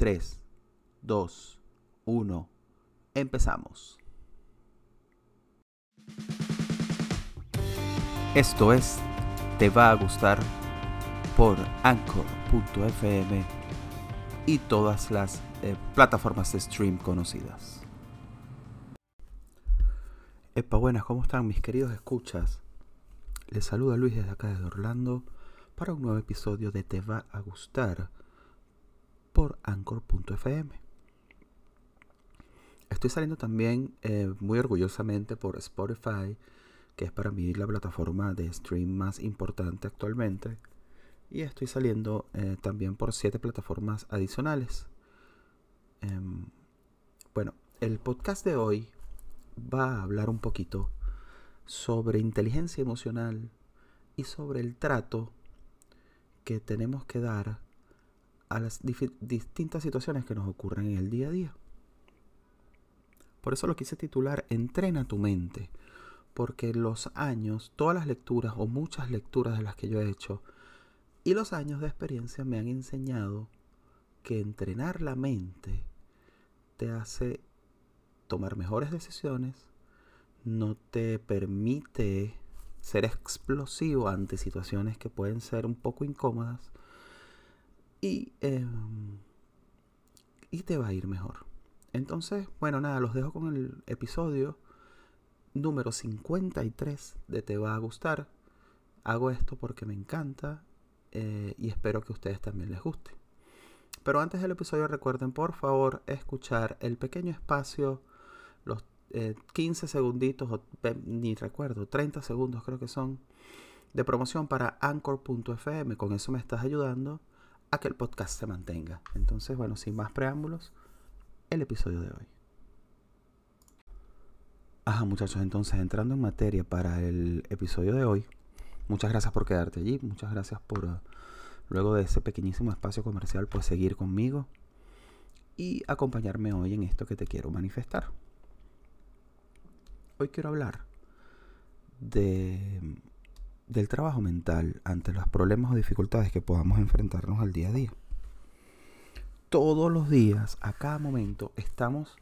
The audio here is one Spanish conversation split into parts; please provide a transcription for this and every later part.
3, 2, 1, empezamos. Esto es Te va a gustar por anchor.fm y todas las eh, plataformas de stream conocidas. Epa, buenas, ¿cómo están mis queridos escuchas? Les saluda Luis desde acá desde Orlando para un nuevo episodio de Te va a gustar anchor.fm. Estoy saliendo también eh, muy orgullosamente por Spotify, que es para mí la plataforma de stream más importante actualmente. Y estoy saliendo eh, también por siete plataformas adicionales. Em, bueno, el podcast de hoy va a hablar un poquito sobre inteligencia emocional y sobre el trato que tenemos que dar a las distintas situaciones que nos ocurren en el día a día. Por eso lo quise titular Entrena tu mente, porque los años, todas las lecturas o muchas lecturas de las que yo he hecho y los años de experiencia me han enseñado que entrenar la mente te hace tomar mejores decisiones, no te permite ser explosivo ante situaciones que pueden ser un poco incómodas y, em, y te va a ir mejor. Entonces, bueno, nada, los dejo con el episodio número 53 de Te va a gustar. Hago esto porque me encanta eh, y espero que a ustedes también les guste. Pero antes del episodio recuerden por favor escuchar el pequeño espacio, los 15 eh, segunditos, o, ni recuerdo, 30 segundos creo que son, de promoción para anchor.fm. Con eso me estás ayudando a que el podcast se mantenga. Entonces, bueno, sin más preámbulos, el episodio de hoy. Ajá, muchachos, entonces entrando en materia para el episodio de hoy, muchas gracias por quedarte allí, muchas gracias por, uh, luego de ese pequeñísimo espacio comercial, pues seguir conmigo y acompañarme hoy en esto que te quiero manifestar. Hoy quiero hablar de, del trabajo mental ante los problemas o dificultades que podamos enfrentarnos al día a día todos los días, a cada momento, estamos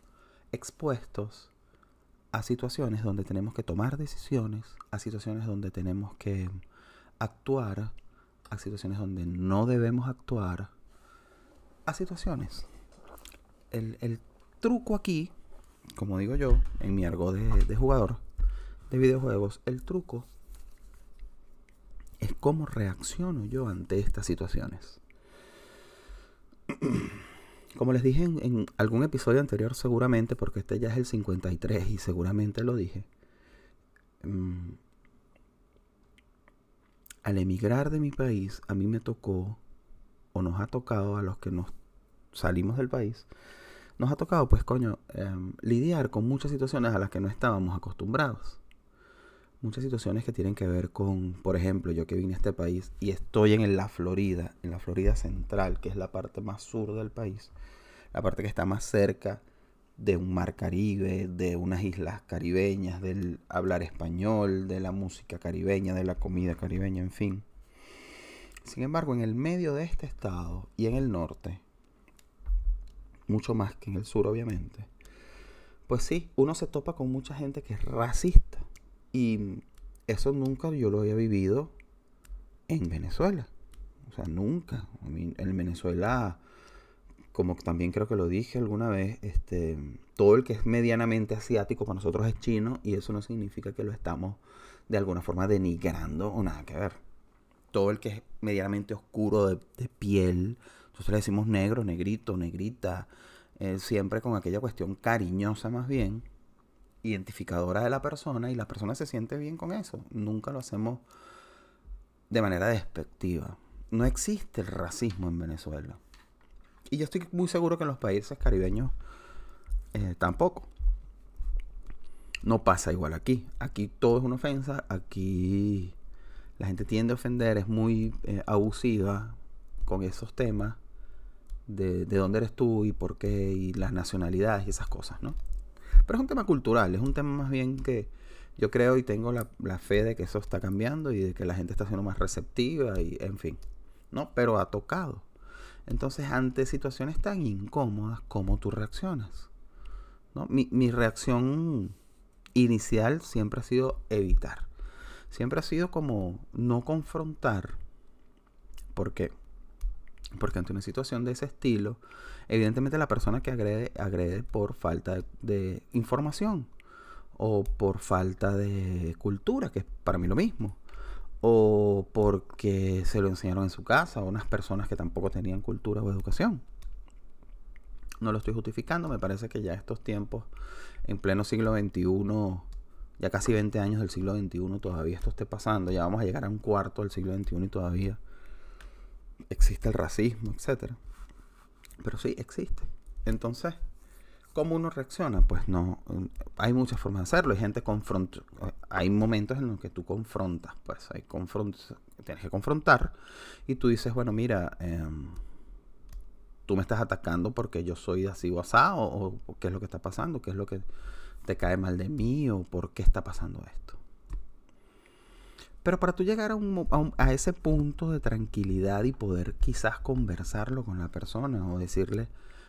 expuestos a situaciones donde tenemos que tomar decisiones, a situaciones donde tenemos que actuar, a situaciones donde no debemos actuar, a situaciones. El, truco aquí, como digo yo, en mi argot de, jugador de videojuegos, el truco cómo reacciono yo ante estas situaciones. Como les dije en, algún episodio anterior, seguramente, porque este ya es el 53 y seguramente lo dije. Mm, al emigrar de mi país, a mí me tocó, o nos ha tocado a los que nos salimos del país, nos ha tocado, pues coño, em, lidiar con muchas situaciones a las que no estábamos acostumbrados muchas situaciones que tienen que ver con, por ejemplo, yo que vine a este país y estoy en la Florida, en la Florida central, que es la parte más sur del país, la parte que está más cerca de un mar Caribe, de unas islas caribeñas, del hablar español, de la música caribeña, de la comida caribeña, en fin. Sin embargo, en el medio de este estado y en el norte, mucho más que en el sur obviamente, pues sí, uno se topa con mucha gente que es racista y eso nunca yo lo había vivido en Venezuela. O sea, nunca. en Venezuela, como también creo que lo dije alguna vez, este, todo el que es medianamente asiático para nosotros es chino y eso no significa que lo estamos de alguna forma denigrando o nada que ver. Todo el que es medianamente oscuro de, piel, nosotros le decimos negro, negrito, negrita, eh, siempre con aquella cuestión cariñosa más bien identificadora de la persona y la persona se siente bien con eso. Nunca lo hacemos de manera despectiva. No existe el racismo en Venezuela. Y yo estoy muy seguro que en los países caribeños eh, tampoco. No pasa igual aquí. Aquí todo es una ofensa. Aquí la gente tiende a ofender, es muy eh, abusiva con esos temas de, de dónde eres tú y por qué y las nacionalidades y esas cosas, ¿no? Pero es un tema cultural, es un tema más bien que yo creo y tengo la, fe de que eso está cambiando y de que la gente está siendo más receptiva y en fin, ¿no? Pero ha tocado. Entonces, ante situaciones tan incómodas, ¿cómo tú reaccionas? ¿No? Mi, mi reacción inicial siempre ha sido evitar. Siempre ha sido como no confrontar. ¿Por qué? Porque ante una situación de ese estilo, evidentemente la persona que agrede, agrede por falta de, información o por falta de cultura, que es para mí lo mismo, o porque se lo enseñaron en su casa, o unas personas que tampoco tenían cultura o educación. No lo estoy justificando, me parece que ya estos tiempos, en pleno siglo XXI, ya casi 20 años del siglo XXI, todavía esto esté pasando, ya vamos a llegar a un cuarto del siglo XXI y todavía existe el racismo, etc. Pero sí, existe. Entonces, ¿cómo uno reacciona? Pues no, hay muchas formas de hacerlo. Hay gente confronta, hay momentos en los que tú confrontas, pues hay tienes que confrontar y tú dices, bueno, mira, em, tú me estás atacando porque yo soy así o asado, o qué es lo que está pasando, qué es lo que te cae mal de mí, o por qué está pasando esto. Pero para tú llegar a, ese punto de tranquilidad y poder quizás conversarlo con la persona o decirle,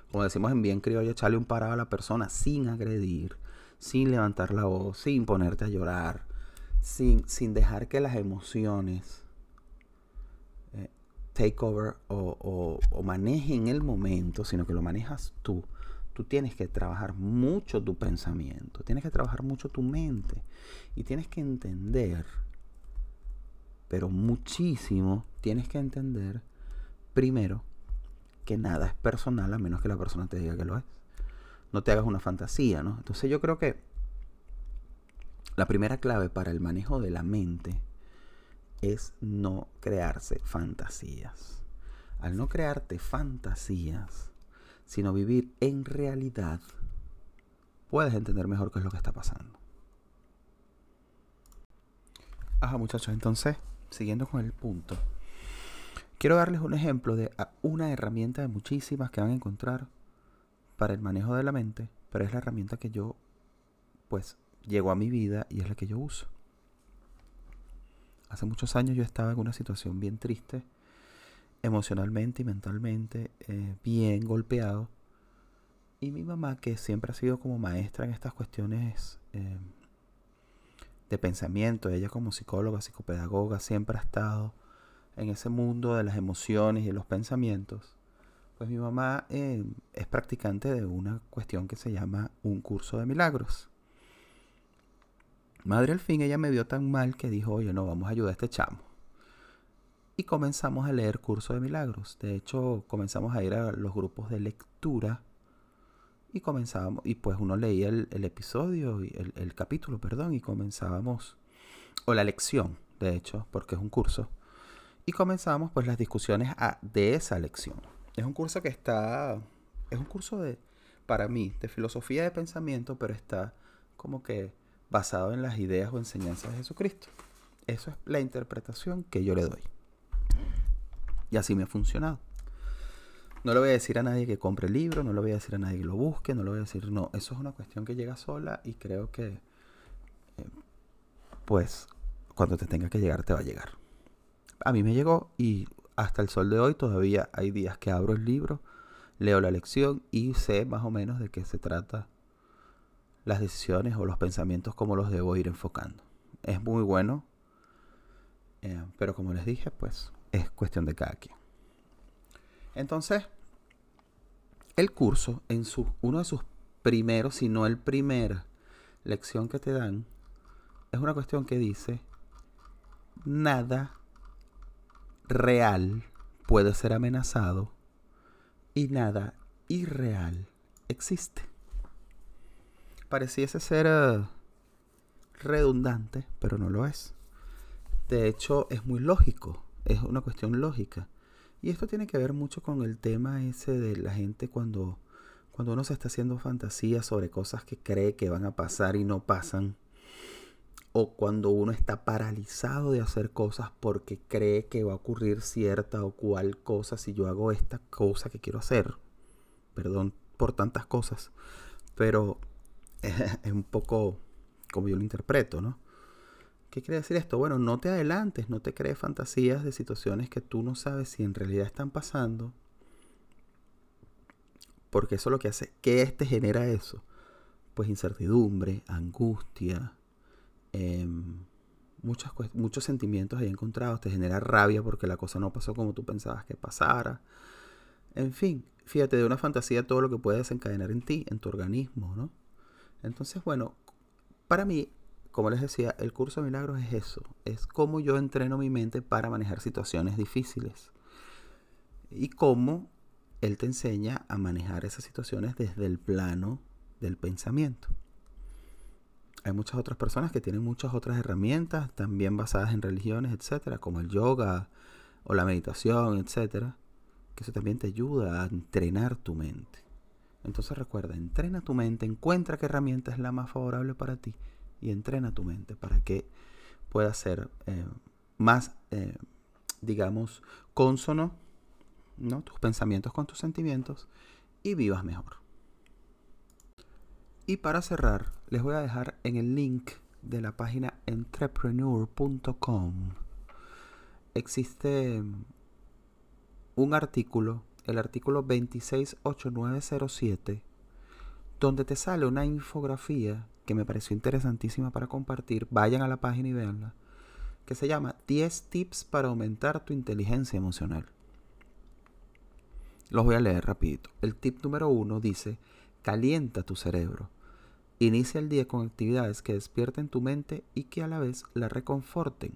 como decimos en bien criollo, echarle un parado a la persona sin agredir, sin levantar la voz, sin ponerte a llorar, sin, sin dejar que las emociones eh, take over o, o manejen el momento, sino que lo manejas tú. Tú tienes que trabajar mucho tu pensamiento, tienes que trabajar mucho tu mente y tienes que entender pero muchísimo tienes que entender primero que nada es personal a menos que la persona te diga que lo es. No te hagas una fantasía, ¿no? Entonces yo creo que la primera clave para el manejo de la mente es no crearse fantasías. Al no crearte fantasías, sino vivir en realidad, puedes entender mejor qué es lo que está pasando. Ajá, muchachos, entonces siguiendo con el punto, quiero darles un ejemplo de una herramienta de muchísimas que van a encontrar para el manejo de la mente, pero es la herramienta que yo, pues, llegó a mi vida y es la que yo uso. Hace muchos años yo estaba en una situación bien triste, emocionalmente y mentalmente, eh, bien golpeado. Y mi mamá, que siempre ha sido como maestra en estas cuestiones eh, de pensamiento. Ella como psicóloga, psicopedagoga, siempre ha estado en ese mundo de las emociones y de los pensamientos. Pues mi mamá eh, es practicante de una cuestión que se llama un curso de milagros. Madre al fin ella me vio tan mal que dijo, oye, no, vamos a ayudar a este chamo. Y comenzamos a leer curso de milagros. De hecho, comenzamos a ir a los grupos de lectura y comenzábamos, y pues uno leía el, episodio, el, el, capítulo, perdón, y comenzábamos, o la lección, de hecho, porque es un curso, y comenzábamos pues las discusiones de esa lección. Es un curso que está, es un curso de, para mí, de filosofía de pensamiento, pero está como que basado en las ideas o enseñanzas de Jesucristo. Eso es la interpretación que yo le doy. Y así me ha funcionado. No le voy a decir a nadie que compre el libro, no le voy a decir a nadie que lo busque, no le voy a decir, no, eso es una cuestión que llega sola y creo que, eh, pues, cuando te tenga que llegar, te va a llegar. A mí me llegó y hasta el sol de hoy todavía hay días que abro el libro, leo la lección y sé más o menos de qué se trata las decisiones o los pensamientos, cómo los debo ir enfocando. Es muy bueno, eh, pero como les dije, pues es cuestión de cada quien. Entonces, el curso, en su, uno de sus primeros, si no el primer lección que te dan, es una cuestión que dice, nada real puede ser amenazado y nada irreal existe. Pareciese ser eh, redundante, pero no lo es. De hecho, es muy lógico, es una cuestión lógica. Y esto tiene que ver mucho con el tema ese de la gente cuando, cuando uno se está haciendo fantasías sobre cosas que cree que van a pasar y no pasan. O cuando uno está paralizado de hacer cosas porque cree que va a ocurrir cierta o cual cosa si yo hago esta cosa que quiero hacer. Perdón por tantas cosas. Pero es un poco como yo lo interpreto, ¿no? ¿Qué quiere decir esto? Bueno, no te adelantes, no te crees fantasías de situaciones que tú no sabes si en realidad están pasando Porque eso lo que hace, ¿qué te genera eso? Pues incertidumbre, angustia, em, muchas, muchos sentimientos ahí encontrados, te genera rabia porque la cosa no pasó como tú pensabas que pasara. En fin, fíjate, de una fantasía todo lo que puede desencadenar en ti, en tu organismo, ¿no? Entonces, bueno, para mí, como les decía, el curso de milagros es eso, es cómo yo entreno mi mente para manejar situaciones difíciles y cómo él te enseña a manejar esas situaciones desde el plano del pensamiento. Hay muchas otras personas que tienen muchas otras herramientas, también basadas en religiones, etcétera, como el yoga o la meditación, etcétera, que eso también te ayuda a entrenar tu mente. Entonces recuerda, entrena tu mente, encuentra qué herramienta es la más favorable para ti y entrena tu mente para que pueda ser eh, más, eh, digamos, consono ¿no? tus pensamientos con tus sentimientos y vivas mejor. Y para cerrar, les voy a dejar en el link de la página entrepreneur.com. Existe un artículo, el artículo 268907, donde te sale una infografía que me pareció interesantísima para compartir. Vayan a la página y veanla. Que se llama 10 tips para aumentar tu inteligencia emocional. Los voy a leer rapidito. El tip número uno dice, calienta tu cerebro. Inicia el día con actividades que despierten tu mente y que a la vez la reconforten.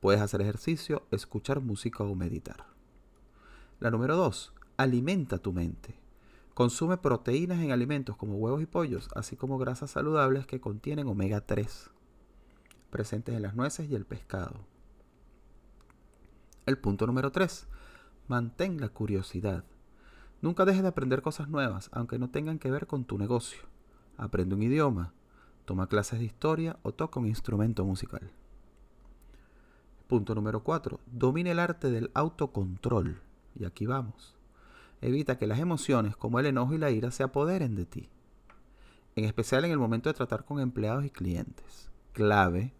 Puedes hacer ejercicio, escuchar música o meditar. La número dos, alimenta tu mente. Consume proteínas en alimentos como huevos y pollos, así como grasas saludables que contienen omega 3, presentes en las nueces y el pescado. El punto número 3. Mantén la curiosidad. Nunca dejes de aprender cosas nuevas, aunque no tengan que ver con tu negocio. Aprende un idioma, toma clases de historia o toca un instrumento musical. Punto número 4. Domina el arte del autocontrol. Y aquí vamos. Evita que las emociones como el enojo y la ira se apoderen de ti. En especial en el momento de tratar con empleados y clientes. Clave,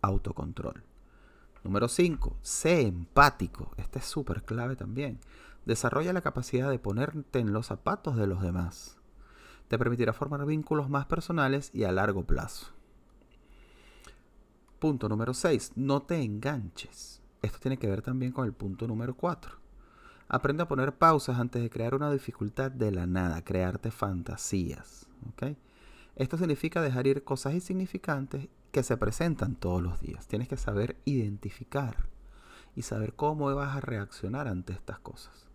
autocontrol. Número 5. Sé empático. Este es súper clave también. Desarrolla la capacidad de ponerte en los zapatos de los demás. Te permitirá formar vínculos más personales y a largo plazo. Punto número 6. No te enganches. Esto tiene que ver también con el punto número 4. Aprende a poner pausas antes de crear una dificultad de la nada, crearte fantasías. Esto significa dejar ir cosas insignificantes que se presentan todos los días. Tienes que saber identificar y saber cómo vas a reaccionar ante estas cosas.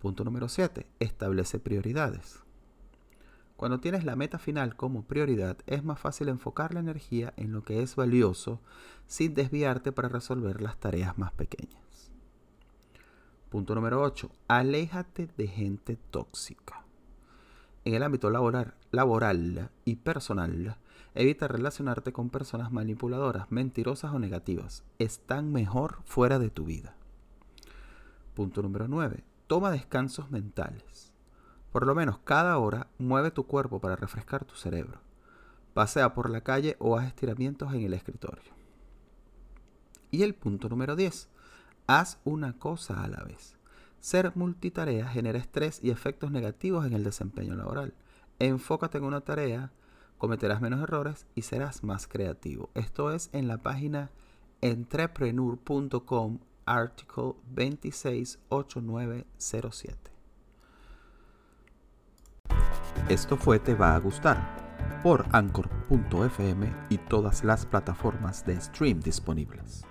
Punto número 7. Establece prioridades. Cuando tienes la meta final como prioridad, es más fácil enfocar la energía en lo que es valioso sin desviarte para resolver las tareas más pequeñas. Punto número 8. Aléjate de gente tóxica. En el ámbito laboral, laboral y personal, evita relacionarte con personas manipuladoras, mentirosas o negativas. Están mejor fuera de tu vida. Punto número 9 Toma descansos mentales. Por lo menos cada hora mueve tu cuerpo para refrescar tu cerebro. Pasea por la calle o haz estiramientos en el escritorio. Y el punto número 10. Haz una cosa a la vez. Ser multitarea genera estrés y efectos negativos en el desempeño laboral. Enfócate en una tarea, cometerás menos errores y serás más creativo. Esto es en la página entrepreneur.com artículo 268907. Esto fue Te va a gustar por anchor.fm y todas las plataformas de stream disponibles.